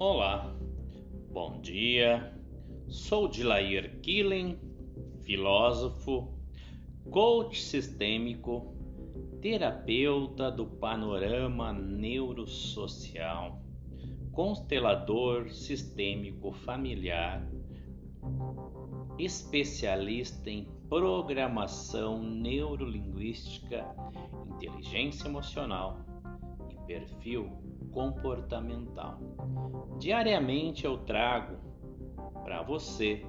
Olá, bom dia. Sou Dilair Killen, filósofo, coach sistêmico, terapeuta do panorama neurosocial, constelador sistêmico familiar, especialista em programação neurolinguística, inteligência emocional e perfil comportamental. Diariamente eu trago para você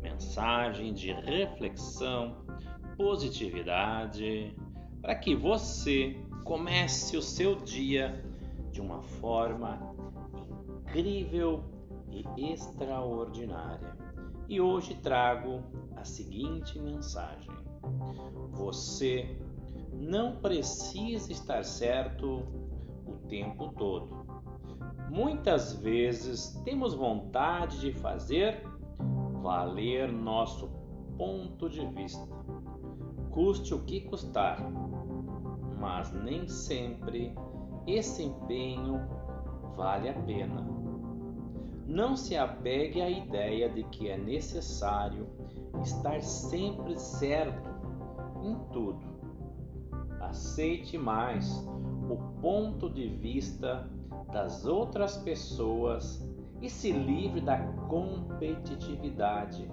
mensagem de reflexão, positividade, para que você comece o seu dia de uma forma incrível e extraordinária. E hoje trago a seguinte mensagem: Você não precisa estar certo tempo todo. Muitas vezes temos vontade de fazer valer nosso ponto de vista, custe o que custar, mas nem sempre esse empenho vale a pena. Não se apegue à ideia de que é necessário estar sempre certo em tudo. Aceite mais o ponto de vista das outras pessoas e se livre da competitividade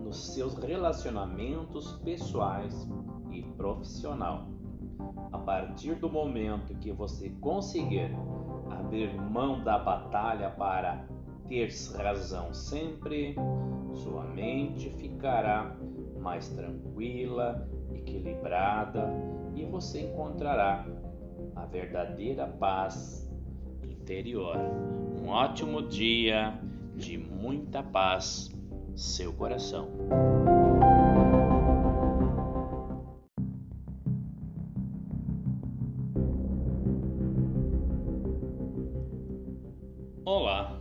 nos seus relacionamentos pessoais e profissional. A partir do momento que você conseguir abrir mão da batalha para ter razão sempre, sua mente ficará mais tranquila, equilibrada e você encontrará a verdadeira paz interior. Um ótimo dia de muita paz, seu coração. Olá,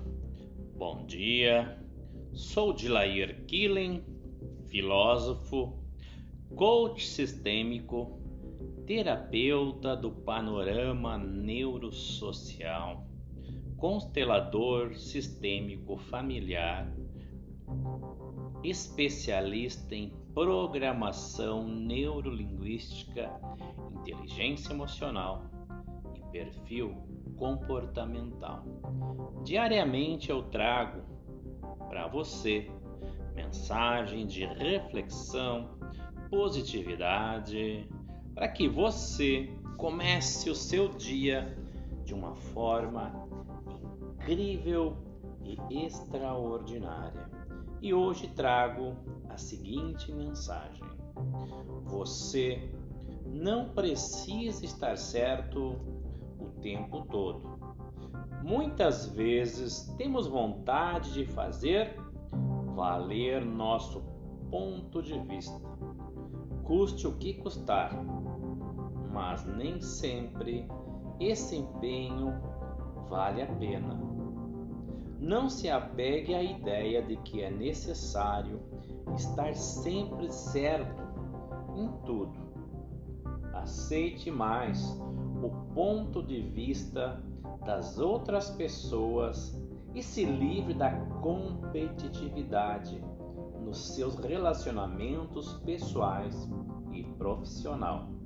bom dia. Sou Dilair Killen, filósofo, coach sistêmico terapeuta do panorama neurosocial, constelador sistêmico familiar, especialista em programação neurolinguística, inteligência emocional e perfil comportamental. Diariamente eu trago para você mensagem de reflexão, positividade, para que você comece o seu dia de uma forma incrível e extraordinária. E hoje trago a seguinte mensagem: Você não precisa estar certo o tempo todo. Muitas vezes temos vontade de fazer valer nosso ponto de vista, custe o que custar mas nem sempre esse empenho vale a pena. Não se apegue à ideia de que é necessário estar sempre certo em tudo. Aceite mais o ponto de vista das outras pessoas e se livre da competitividade nos seus relacionamentos pessoais e profissional.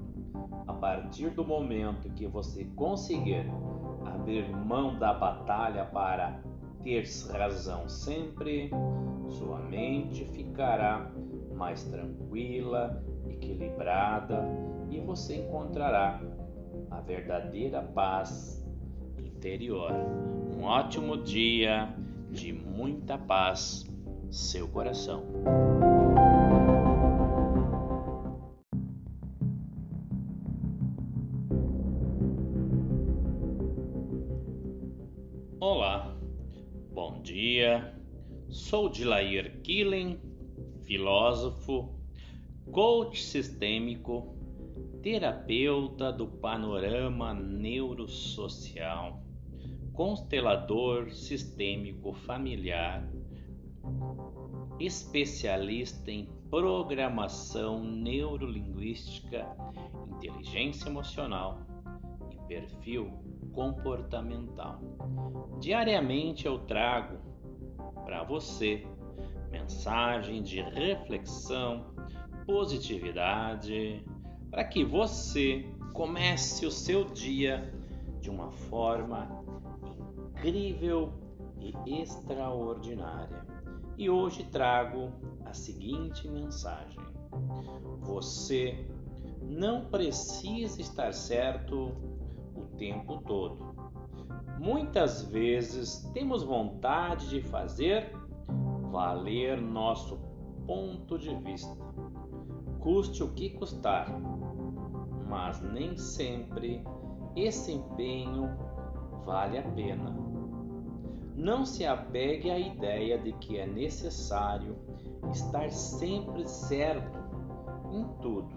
A partir do momento que você conseguir abrir mão da batalha para ter razão sempre, sua mente ficará mais tranquila, equilibrada e você encontrará a verdadeira paz interior. Um ótimo dia de muita paz, seu coração. Bom dia. Sou Dilair Killen, filósofo, coach sistêmico, terapeuta do panorama neurosocial, constelador sistêmico familiar, especialista em programação neurolinguística, inteligência emocional perfil comportamental. Diariamente eu trago para você mensagem de reflexão, positividade, para que você comece o seu dia de uma forma incrível e extraordinária. E hoje trago a seguinte mensagem: Você não precisa estar certo tempo todo. Muitas vezes temos vontade de fazer valer nosso ponto de vista, custe o que custar, mas nem sempre esse empenho vale a pena. Não se apegue à ideia de que é necessário estar sempre certo em tudo.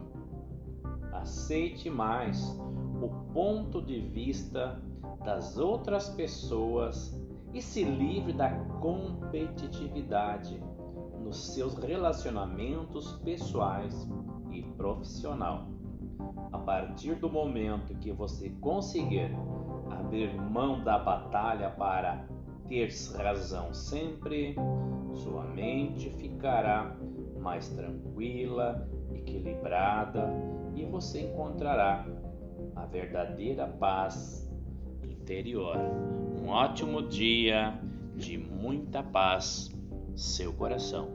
Aceite mais o ponto de vista das outras pessoas e se livre da competitividade nos seus relacionamentos pessoais e profissional. A partir do momento que você conseguir abrir mão da batalha para ter razão sempre, sua mente ficará mais tranquila, equilibrada e você encontrará a verdadeira paz interior. Um ótimo dia de muita paz, seu coração.